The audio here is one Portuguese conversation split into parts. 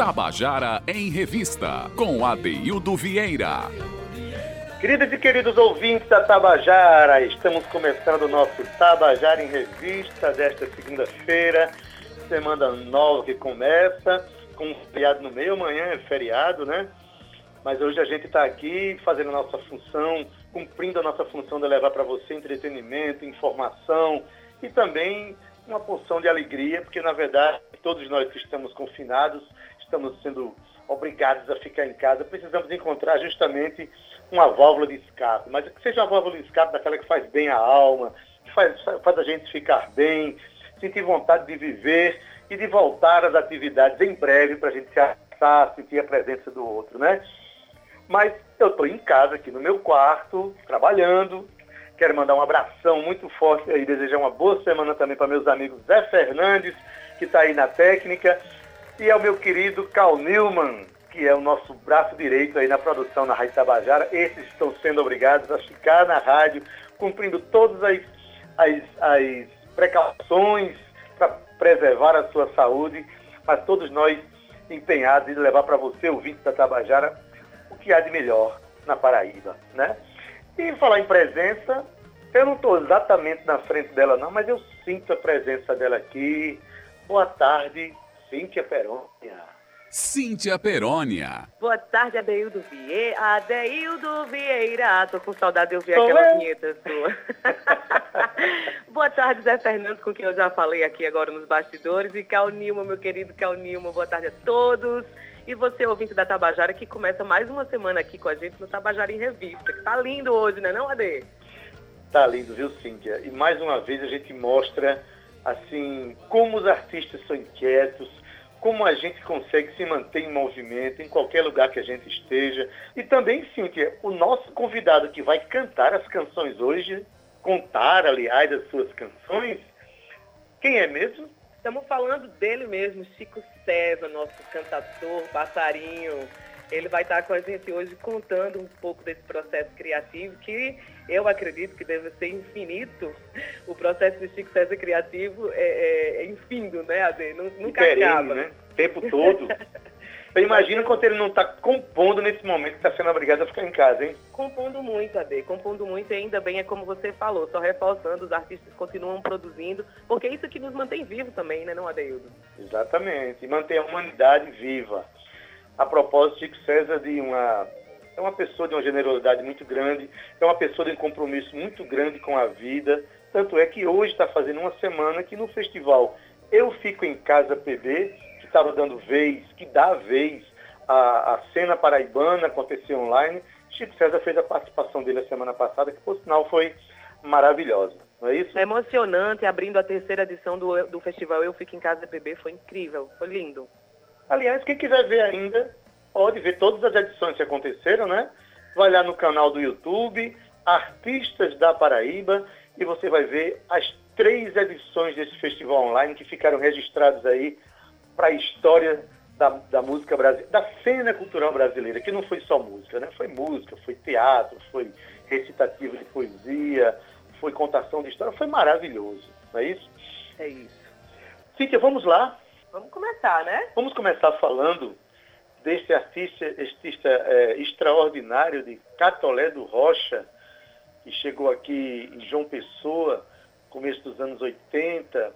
Tabajara em Revista, com Adeildo Vieira. Queridas e queridos ouvintes da Tabajara, estamos começando o nosso Tabajara em Revista desta segunda-feira, semana nova que começa, com um feriado no meio, amanhã é feriado, né? Mas hoje a gente está aqui fazendo a nossa função, cumprindo a nossa função de levar para você entretenimento, informação e também uma porção de alegria, porque na verdade todos nós que estamos confinados estamos sendo obrigados a ficar em casa, precisamos encontrar justamente uma válvula de escape, mas que seja uma válvula de escape daquela que faz bem a alma, que faz, faz a gente ficar bem, sentir vontade de viver e de voltar às atividades em breve para a gente se abraçar, sentir a presença do outro, né? Mas eu estou em casa, aqui no meu quarto, trabalhando. Quero mandar um abração muito forte e desejar uma boa semana também para meus amigos Zé Fernandes, que está aí na técnica, e ao meu querido Cal Newman, que é o nosso braço direito aí na produção na Rádio Tabajara. Esses estão sendo obrigados a ficar na rádio, cumprindo todas as, as, as precauções para preservar a sua saúde, mas todos nós empenhados em levar para você, ouvinte da Tabajara, o que há de melhor na Paraíba, né? E falar em presença, eu não estou exatamente na frente dela não, mas eu sinto a presença dela aqui. Boa tarde, Cíntia Perônia. Cíntia Perônia. Boa tarde, Adeildo Vieira. Adeildo Vieira. Tô com saudade de ouvir aquela vinheta sua. boa tarde, Zé Fernando, com quem eu já falei aqui agora nos bastidores. E Cal Nilma, meu querido Cal Nilma. Boa tarde a todos. E você, ouvinte da Tabajara, que começa mais uma semana aqui com a gente no Tabajara em Revista. Que tá lindo hoje, né não, Ade? Tá lindo, viu, Cíntia? E mais uma vez a gente mostra, assim, como os artistas são inquietos, como a gente consegue se manter em movimento em qualquer lugar que a gente esteja. E também, Cíntia, o nosso convidado que vai cantar as canções hoje, contar, aliás, as suas canções, quem é mesmo? Estamos falando dele mesmo, Chico César, nosso cantador, passarinho. Ele vai estar com a gente hoje contando um pouco desse processo criativo que eu acredito que deve ser infinito. O processo de Chico César criativo é, é, é infindo, né, Ade? Nunca Perene, acaba. né? O tempo todo. Eu imagino quando ele não está compondo nesse momento, está sendo obrigado a ficar em casa, hein? Compondo muito, Ade, compondo muito e ainda bem é como você falou, só reforçando, os artistas continuam produzindo, porque é isso que nos mantém vivos também, né, não, Adeildo? Exatamente, e mantém a humanidade viva. A propósito, Chico César de uma é uma pessoa de uma generosidade muito grande, é uma pessoa de um compromisso muito grande com a vida. Tanto é que hoje está fazendo uma semana que no festival Eu Fico em Casa PB, que estava dando vez, que dá vez a, a cena paraibana acontecer online, Chico César fez a participação dele a semana passada, que por sinal foi maravilhosa. Não é isso? É emocionante, abrindo a terceira edição do, do festival Eu Fico em Casa PB, foi incrível, foi lindo. Aliás, quem quiser ver ainda, pode ver todas as edições que aconteceram, né? Vai lá no canal do YouTube, Artistas da Paraíba, e você vai ver as três edições desse festival online que ficaram registradas aí para a história da, da música brasileira, da cena cultural brasileira, que não foi só música, né? Foi música, foi teatro, foi recitativo de poesia, foi contação de história, foi maravilhoso, não é isso? É isso. Cíntia, vamos lá? Vamos começar, né? Vamos começar falando desse artista, artista é, extraordinário de Catolé do Rocha, que chegou aqui em João Pessoa, começo dos anos 80,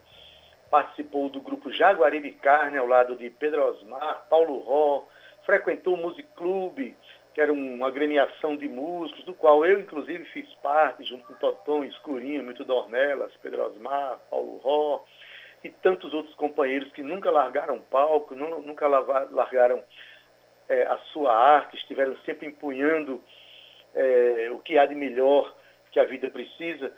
participou do grupo Jaguaribe Carne, ao lado de Pedro Osmar, Paulo Ró, frequentou o Music Club, que era uma agremiação de músicos, do qual eu, inclusive, fiz parte, junto com Totão, Escurinho, Muito Dornelas, Pedro Osmar, Paulo Ró, e tantos outros companheiros que nunca largaram palco, nunca largaram é, a sua arte, estiveram sempre empunhando é, o que há de melhor que a vida precisa.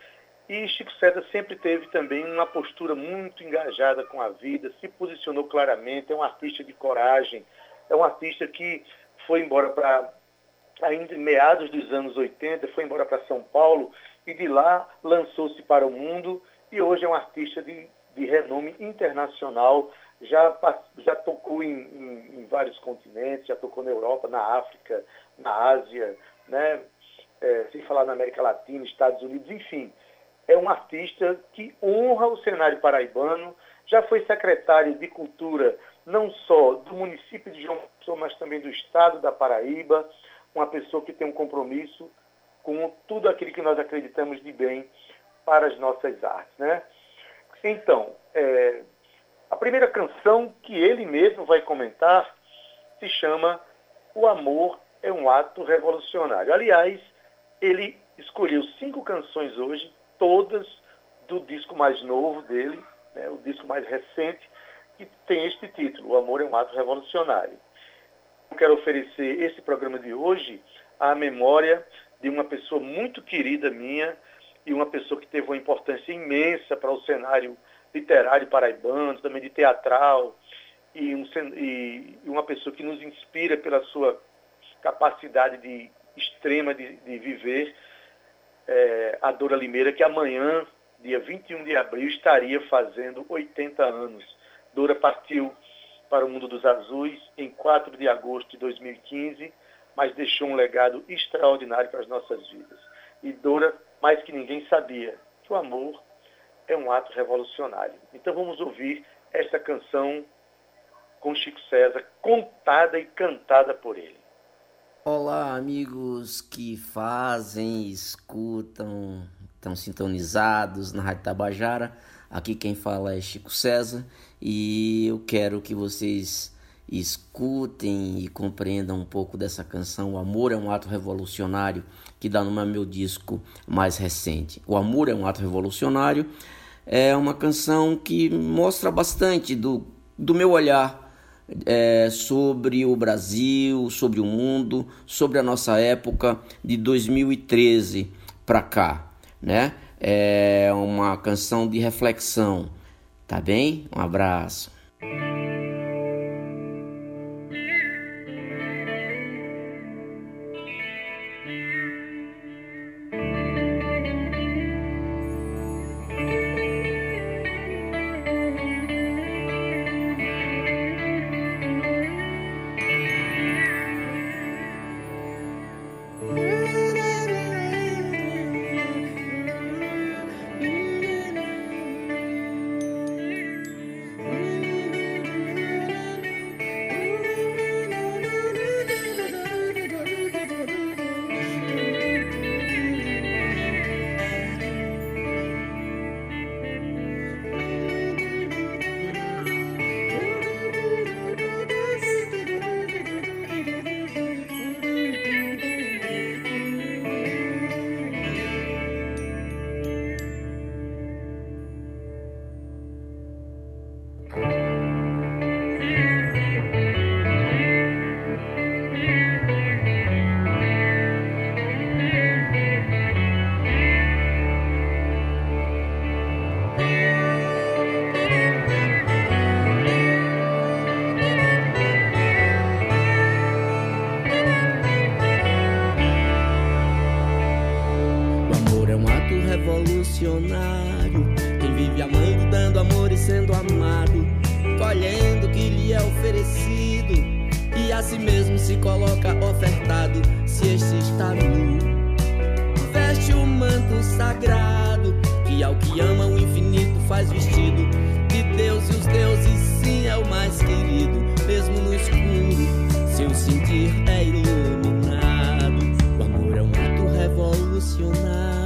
E Chico César sempre teve também uma postura muito engajada com a vida, se posicionou claramente, é um artista de coragem, é um artista que foi embora para, ainda em meados dos anos 80, foi embora para São Paulo e de lá lançou-se para o mundo e hoje é um artista de, de renome internacional, já, já tocou em, em, em, vários continentes, já tocou na Europa, na África, na Ásia, né? É, sem falar na América Latina, Estados Unidos, enfim. É um artista que honra o cenário paraibano, já foi secretário de Cultura não só do município de João Pessoa, mas também do estado da Paraíba, uma pessoa que tem um compromisso com tudo aquilo que nós acreditamos de bem para as nossas artes. Né? Então, é, a primeira canção que ele mesmo vai comentar se chama O Amor é um Ato Revolucionário. Aliás, ele escolheu cinco canções hoje, todas do disco mais novo dele, né, o disco mais recente, que tem este título, O Amor é um Ato Revolucionário. Eu quero oferecer esse programa de hoje à memória de uma pessoa muito querida minha e uma pessoa que teve uma importância imensa para o cenário literário paraibano, também de teatral, e, um, e uma pessoa que nos inspira pela sua capacidade de extrema de, de viver, é, a Dora Limeira, que amanhã, dia 21 de abril, estaria fazendo 80 anos. Dora partiu para o mundo dos azuis em 4 de agosto de 2015, mas deixou um legado extraordinário para as nossas vidas. E Dora, mais que ninguém, sabia que o amor é um ato revolucionário. Então vamos ouvir esta canção com Chico César, contada e cantada por ele. Olá, amigos que fazem, escutam, estão sintonizados na Rádio Tabajara. Aqui quem fala é Chico César e eu quero que vocês escutem e compreendam um pouco dessa canção. O Amor é um ato revolucionário que dá no meu disco mais recente. O Amor é um ato revolucionário é uma canção que mostra bastante do, do meu olhar é, sobre o Brasil, sobre o mundo, sobre a nossa época de 2013 para cá, né? É uma canção de reflexão, tá bem? Um abraço. Um ato revolucionário. Quem vive amando, dando amor e sendo amado, colhendo o que lhe é oferecido, e a si mesmo se coloca ofertado, se este está nu. Veste o manto sagrado, que ao que ama o infinito faz vestido. De Deus e os deuses, sim, é o mais querido, mesmo no escuro, seu sentir é iluminado. O amor é um ato revolucionário.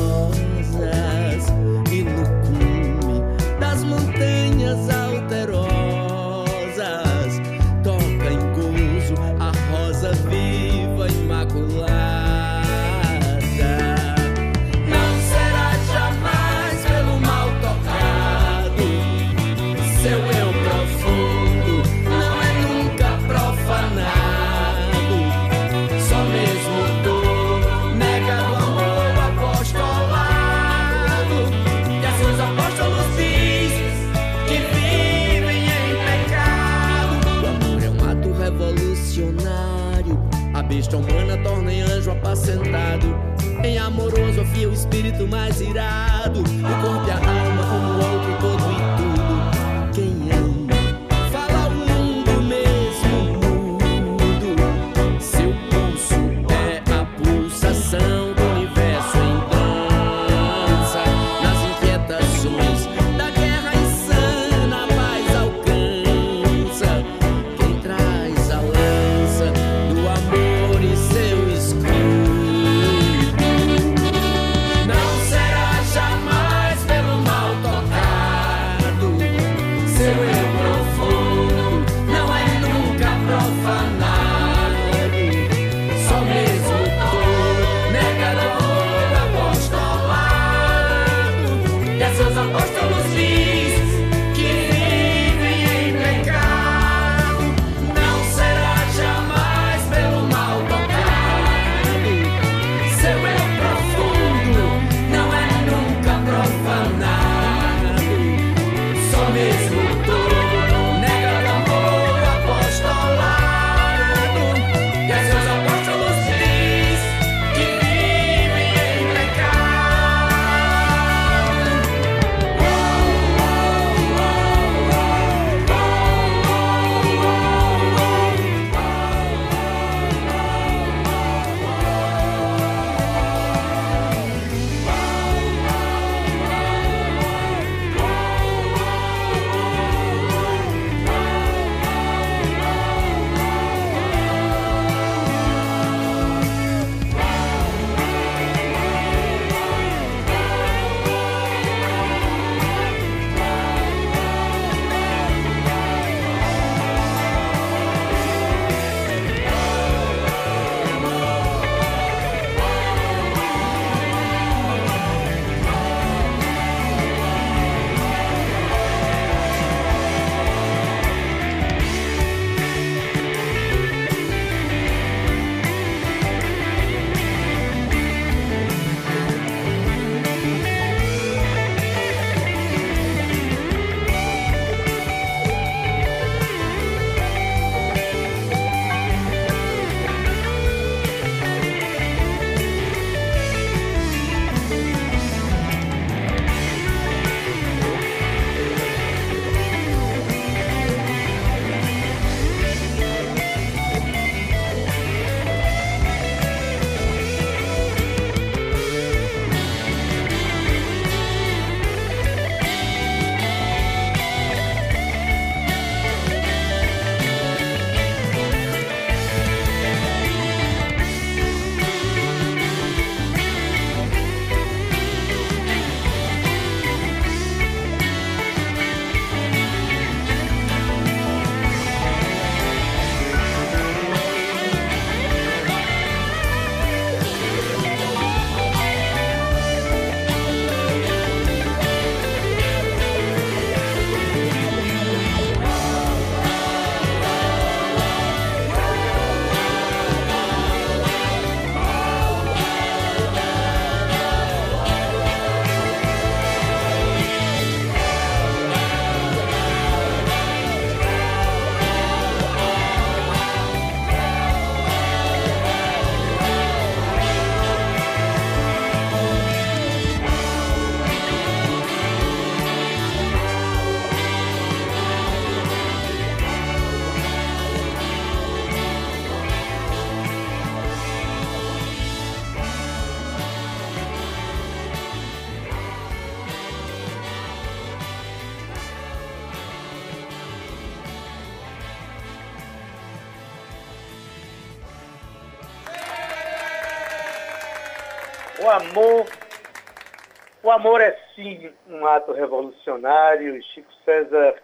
o amor é sim um ato revolucionário. e Chico César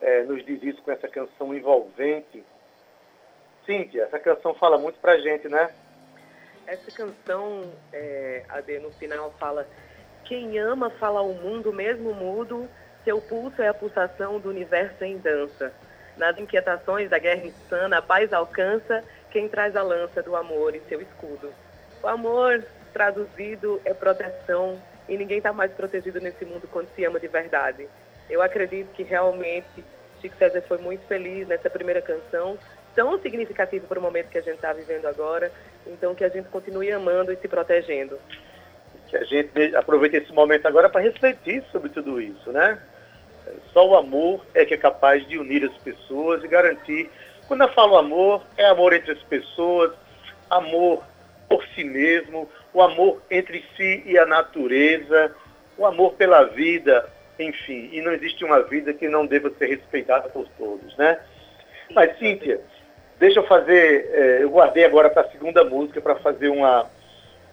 eh, nos diz isso com essa canção envolvente. Cíntia, essa canção fala muito pra gente, né? Essa canção, é, Ade, no final fala: Quem ama fala ao mundo mesmo mudo, seu pulso é a pulsação do universo em dança. Nas inquietações da guerra insana, a paz alcança quem traz a lança do amor e seu escudo. O amor, traduzido, é proteção e ninguém está mais protegido nesse mundo quando se ama de verdade. Eu acredito que realmente Chico César foi muito feliz nessa primeira canção tão significativo para o momento que a gente está vivendo agora. Então, que a gente continue amando e se protegendo. Que a gente aproveite esse momento agora para refletir sobre tudo isso, né? Só o amor é que é capaz de unir as pessoas e garantir. Quando eu falo amor, é amor entre as pessoas, amor por si mesmo, o amor entre si e a natureza, o amor pela vida, enfim. E não existe uma vida que não deva ser respeitada por todos, né? Mas, Cíntia, deixa eu fazer. Eh, eu guardei agora para a segunda música para fazer uma,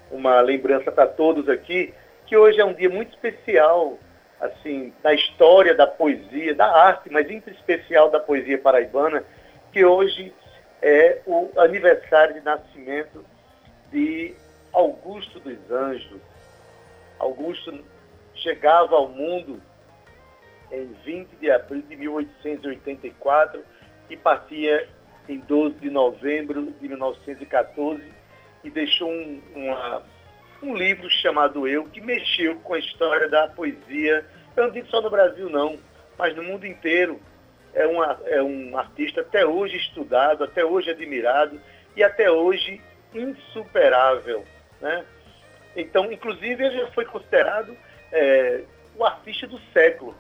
uma lembrança para todos aqui, que hoje é um dia muito especial assim, da história da poesia, da arte, mas em especial da poesia paraibana, que hoje é o aniversário de nascimento de Augusto dos Anjos. Augusto chegava ao mundo em 20 de abril de 1884 e partia em 12 de novembro de 1914 e deixou um, uma, um livro chamado Eu, que mexeu com a história da poesia, eu não digo só no Brasil não, mas no mundo inteiro. É, uma, é um artista até hoje estudado, até hoje admirado e até hoje insuperável. Né? Então, inclusive, ele foi considerado é, o artista do século.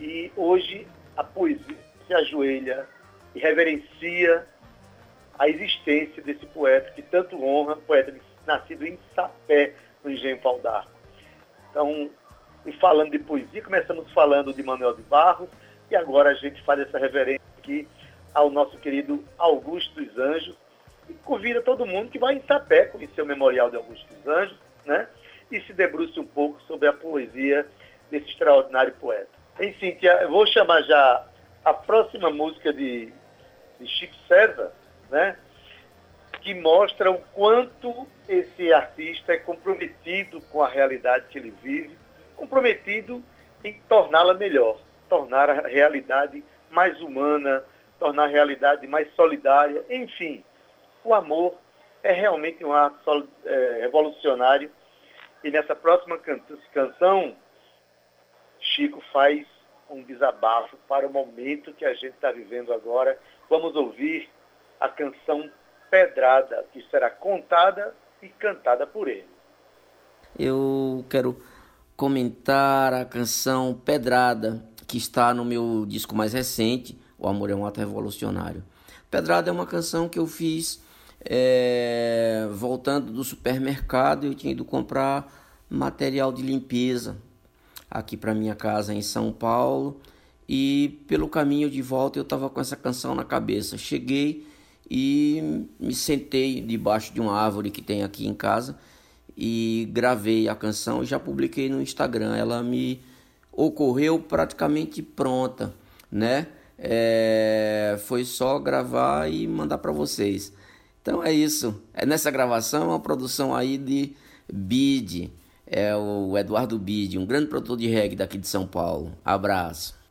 E hoje a poesia se ajoelha e reverencia a existência desse poeta que tanto honra, poeta nascido em Sapé, no Engenho Pau d'Arco. Então, e falando de poesia, começamos falando de Manuel de Barros, e agora a gente faz essa reverência aqui ao nosso querido Augusto dos Anjos, e convida todo mundo que vai em Sapé conhecer o Memorial de Augusto dos Anjos, né? E se debruce um pouco sobre a poesia desse extraordinário poeta. Cíntia, eu vou chamar já a próxima música de, de Chico César, né? que mostra o quanto esse artista é comprometido com a realidade que ele vive, comprometido em torná-la melhor, tornar a realidade mais humana, tornar a realidade mais solidária, enfim. O amor é realmente um ato é, revolucionário e nessa próxima canção, Chico faz um desabafo para o momento que a gente está vivendo agora. Vamos ouvir a canção Pedrada, que será contada e cantada por ele. Eu quero comentar a canção Pedrada, que está no meu disco mais recente, O Amor é um Ato Revolucionário. Pedrada é uma canção que eu fiz é, voltando do supermercado, eu tinha ido comprar material de limpeza aqui para minha casa em São Paulo e pelo caminho de volta eu estava com essa canção na cabeça. Cheguei e me sentei debaixo de uma árvore que tem aqui em casa e gravei a canção e já publiquei no Instagram. Ela me ocorreu praticamente pronta, né? É, foi só gravar e mandar para vocês. Então é isso. É nessa gravação uma produção aí de Bid, é o Eduardo Bid, um grande produtor de reggae daqui de São Paulo. Abraço.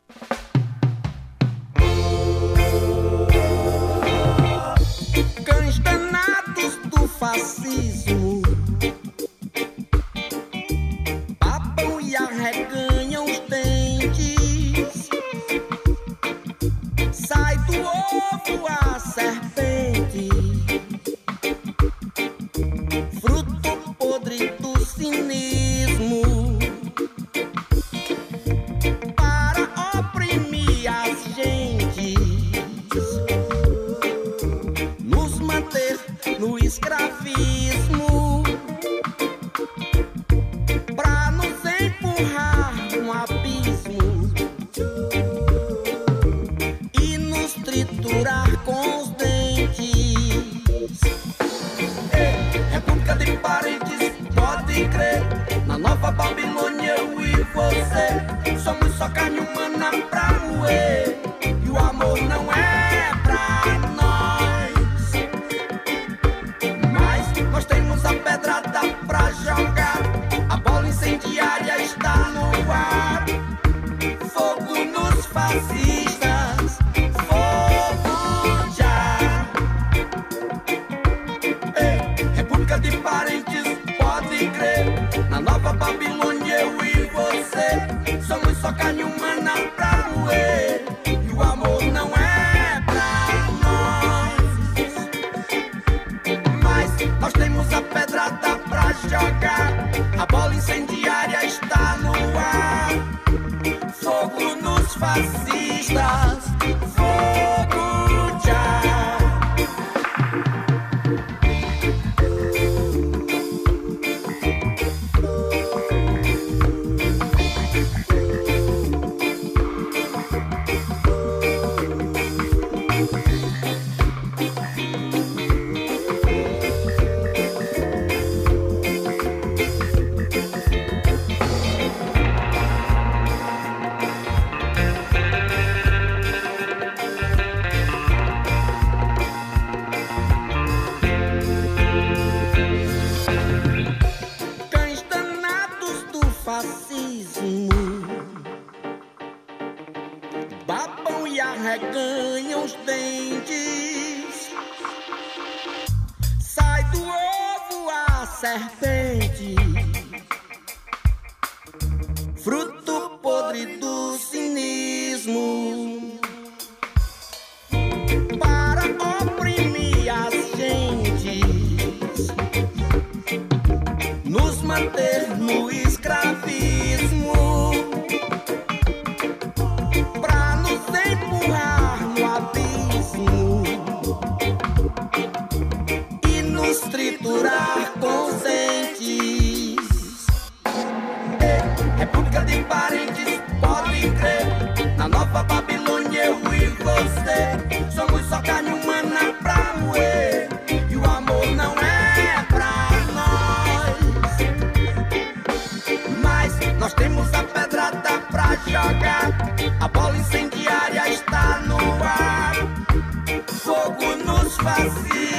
despacito.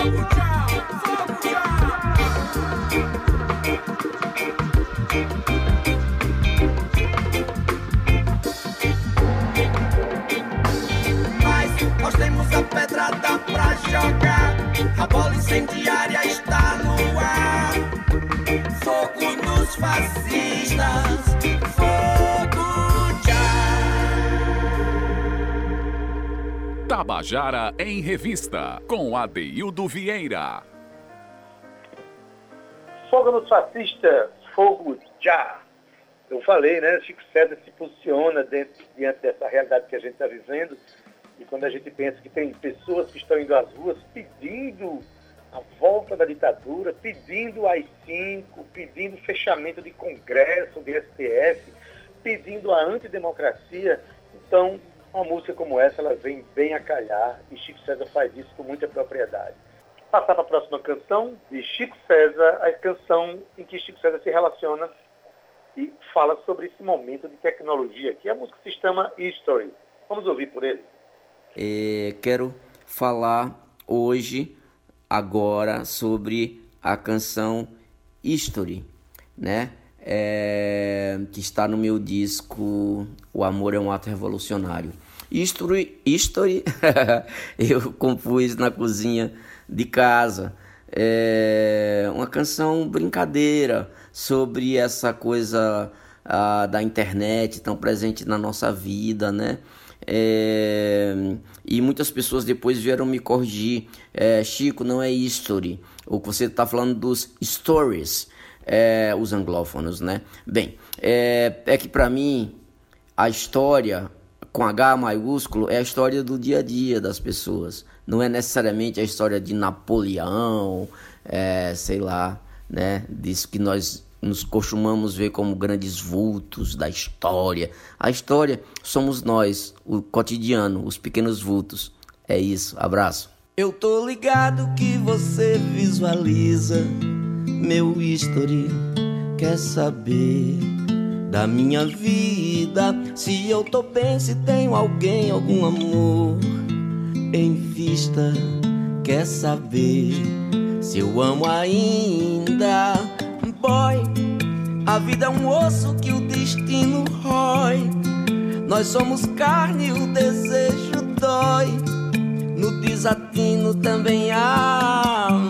Take a Tabajara em Revista, com Adeildo Vieira. Fogo nos fascistas, fogo já. Eu falei, né? Chico César se posiciona dentro, diante dessa realidade que a gente está vivendo. E quando a gente pensa que tem pessoas que estão indo às ruas pedindo a volta da ditadura, pedindo AI-5, pedindo fechamento de Congresso, de STF, pedindo a antidemocracia, então uma música como essa, ela vem bem a calhar e Chico César faz isso com muita propriedade. Passar para a próxima canção de Chico César, a canção em que Chico César se relaciona e fala sobre esse momento de tecnologia, que a música se chama History. Vamos ouvir por ele. É, quero falar hoje, agora, sobre a canção History, né? É, que está no meu disco O Amor é um Ato Revolucionário. History, History eu compus na cozinha de casa. É uma canção brincadeira sobre essa coisa a, da internet tão presente na nossa vida, né? É, e muitas pessoas depois vieram me corrigir. É, Chico, não é history. O que você está falando dos stories é, os anglófonos, né? Bem, é, é que para mim a história com H maiúsculo é a história do dia a dia das pessoas. Não é necessariamente a história de Napoleão, é, sei lá, né? Disso que nós nos costumamos ver como grandes vultos da história. A história somos nós, o cotidiano, os pequenos vultos. É isso. Abraço. Eu tô ligado que você visualiza meu history. Quer saber da minha vida? Se eu tô bem, se tenho alguém, algum amor em vista. Quer saber se eu amo ainda? Boy, a vida é um osso que o destino rói. Nós somos carne e o desejo dói. No desatino também há.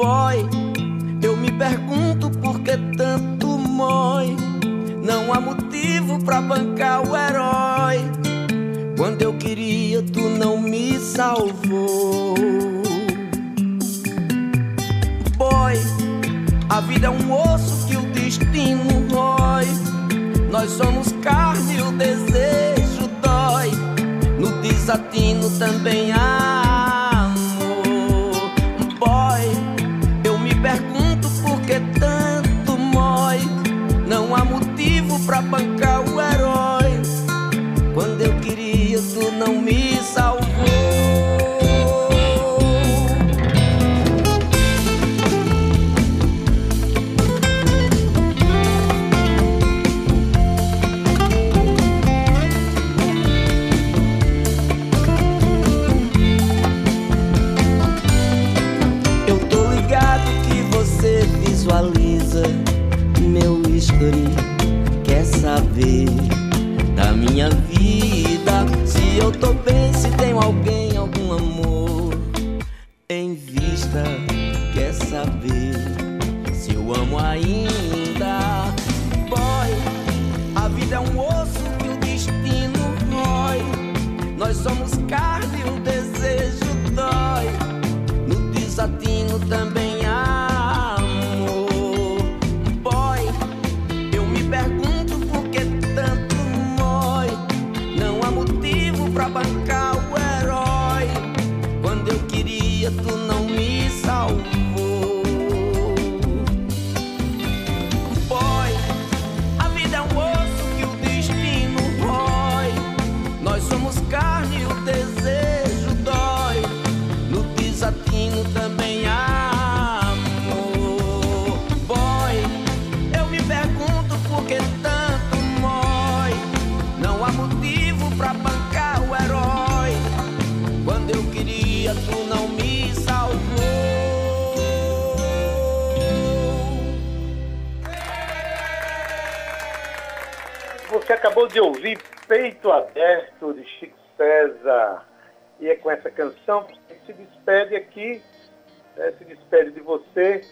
Boy, eu me pergunto por que tanto mói. Não há motivo pra bancar o herói. Quando eu queria, tu não me salvou. Boy, a vida é um osso que o destino rói. Nós somos carne e o desejo dói. No desatino também há pra bancar o acabou de ouvir Peito Aberto de Chico César. E é com essa canção que se despede aqui, né, se despede de você,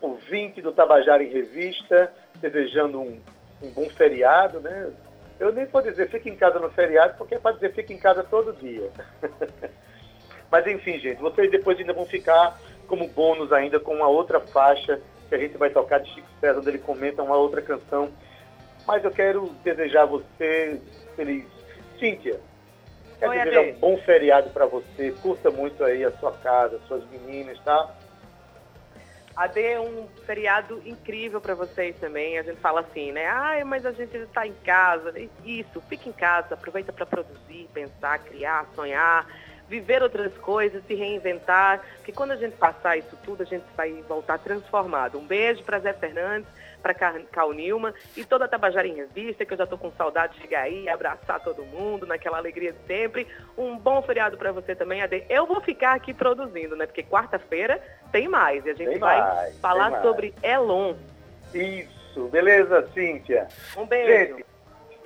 ouvinte do Tabajara em Revista, desejando um, um bom feriado, né? Eu nem vou dizer fique em casa no feriado, porque é para dizer fique em casa todo dia. Mas enfim, gente, vocês depois ainda vão ficar como bônus ainda com uma outra faixa que a gente vai tocar de Chico César, onde ele comenta uma outra canção. Mas eu quero desejar a você feliz. Cíntia, quero Oi, desejar Ade. um bom feriado para você. Curta muito aí a sua casa, suas meninas, tá? AD é um feriado incrível para vocês também. A gente fala assim, né? Ai, mas a gente está em casa. Isso, fica em casa, aproveita para produzir, pensar, criar, sonhar, viver outras coisas, se reinventar. Porque quando a gente passar isso tudo, a gente vai voltar transformado. Um beijo para Zé Fernandes, para Cal Nilma e toda a Tabajara em Revista, que eu já estou com saudade de chegar aí, abraçar todo mundo, naquela alegria de sempre. Um bom feriado para você também, AD. Eu vou ficar aqui produzindo, né? Porque quarta-feira tem mais. E a gente Tem vai mais, falar sobre Elon. Isso, beleza, Cíntia? Um beijo. Gente,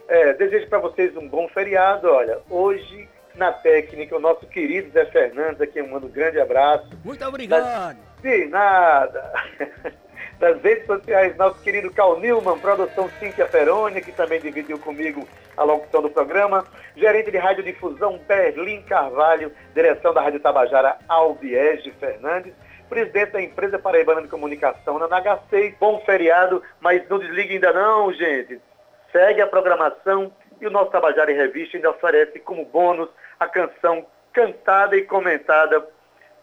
é, desejo para vocês um bom feriado. Olha, hoje na técnica, o nosso querido Zé Fernandes, aqui eu mando um grande abraço. Muito obrigado. De nada. Das redes sociais, nosso querido Cal Newman, produção Cíntia Peroni, que também dividiu comigo a locução do programa. Gerente de radiodifusão Berlim Carvalho, direção da Rádio Tabajara Albiege Fernandes. Presidente da empresa Paraibana de Comunicação, na NH6. Bom feriado, mas não desligue ainda não, gente. Segue a programação e o nosso Tabajara em Revista ainda oferece como bônus a canção cantada e comentada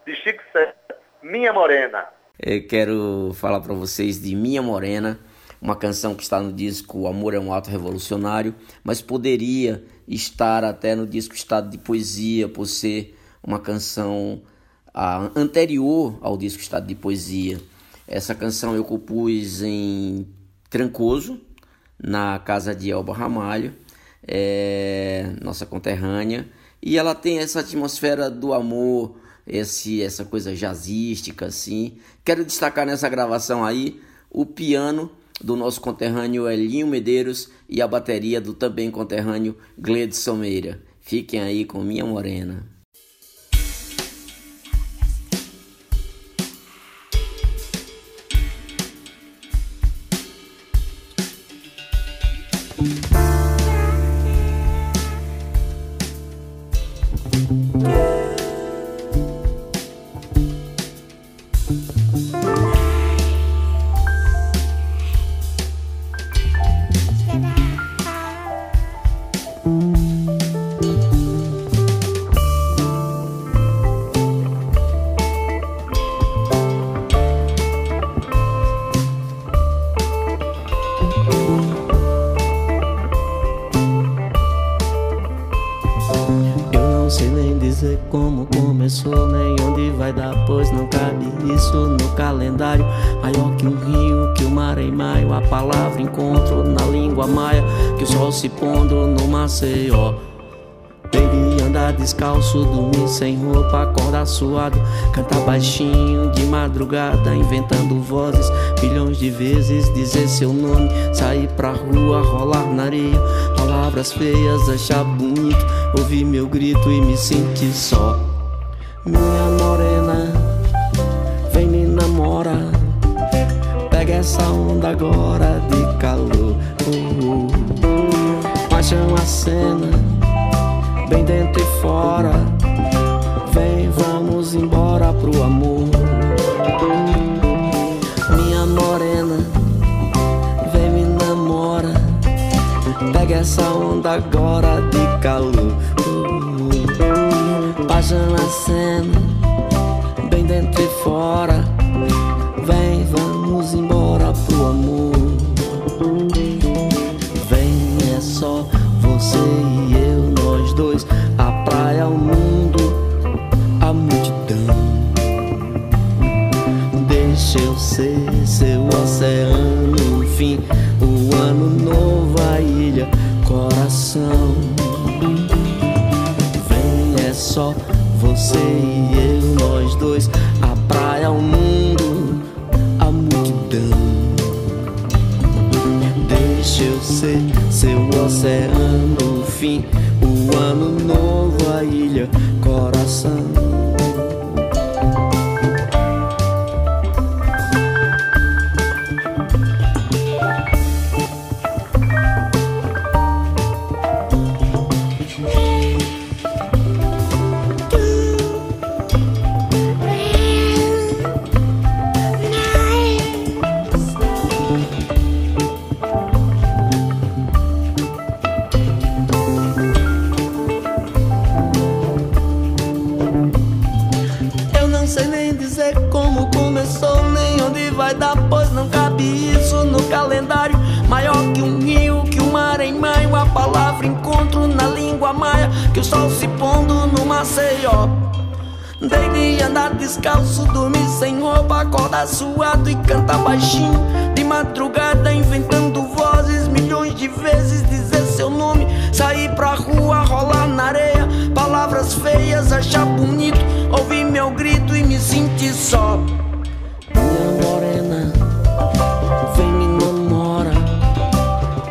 de Chico César, Minha Morena. Eu quero falar para vocês de Minha Morena, uma canção que está no disco O Amor é um Ato Revolucionário, mas poderia estar até no disco Estado de Poesia, por ser uma canção anterior ao disco Estado de Poesia. Essa canção eu compus em Trancoso, na casa de Elba Ramalho, é, nossa conterrânea, e ela tem essa atmosfera do amor, esse, essa coisa jazzística assim. Quero destacar nessa gravação aí o piano do nosso conterrâneo Elinho Medeiros e a bateria do também conterrâneo Gledson Meira. Fiquem aí com Minha Morena. Se pondo no Maceió. Baby anda descalço, dormir sem roupa, acorda suado, canta baixinho de madrugada, inventando vozes, milhões de vezes dizer seu nome, sair pra rua, rolar na areia, palavras feias, achar bonito, ouvir meu grito e me sentir só. Minha morena, essa onda agora de calor. Uh, uh paixão a cena, bem dentro e fora. Vem, vamos embora pro amor. Minha morena, vem me namora. Pega essa onda agora de calor. Paixão a cena, bem dentro e fora. Deixa eu ser seu oceano, fim, o ano novo, a ilha, coração. Vem, é só você e eu, nós dois, a praia, o mundo, a multidão. Deixa eu ser seu oceano, fim, o ano novo, a ilha, coração. Descalço, dormir sem roupa, acorda suado e canta baixinho. De madrugada inventando vozes, milhões de vezes dizer seu nome. Sair pra rua, rolar na areia, palavras feias, achar bonito. Ouvir meu grito e me sentir só. Minha morena, vem me namora.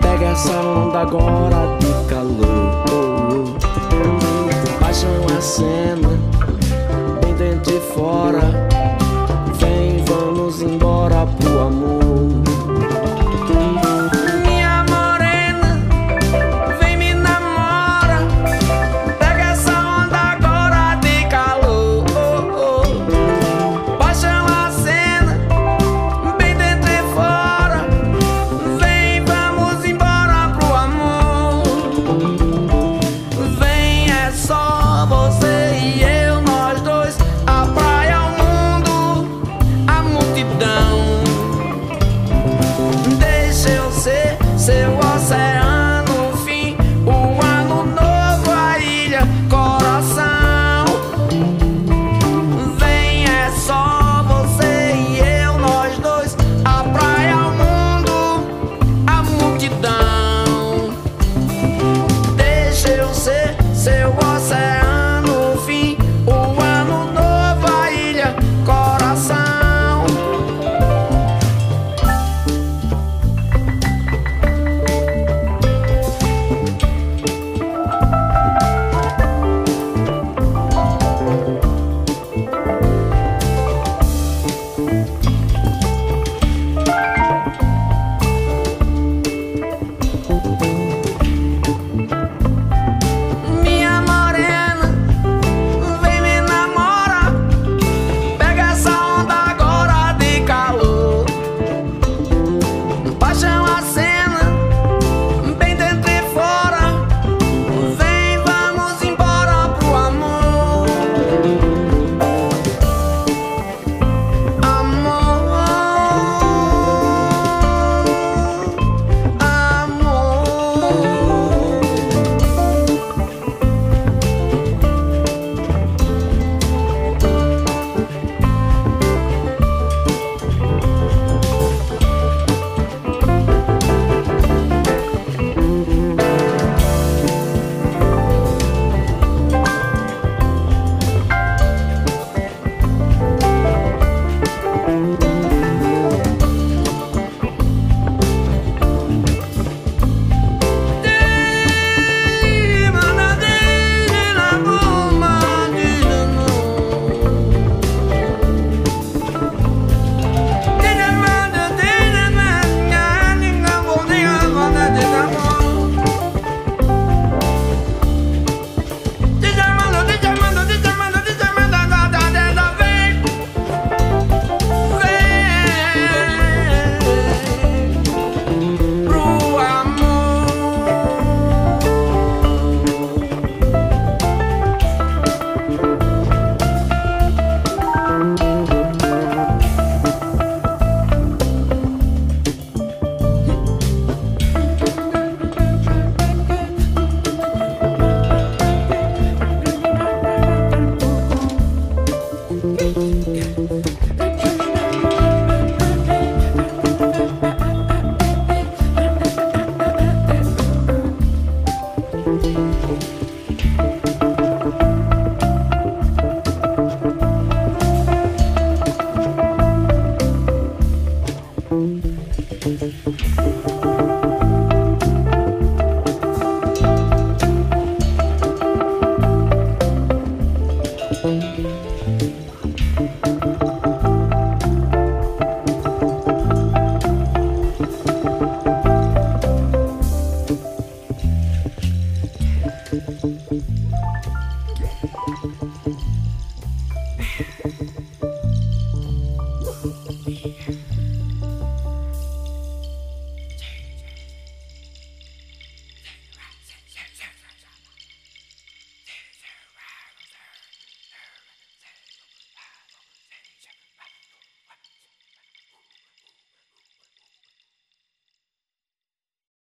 Pega essa onda agora de calor. Paixão a cena fora. Vem, vamos embora pro amor.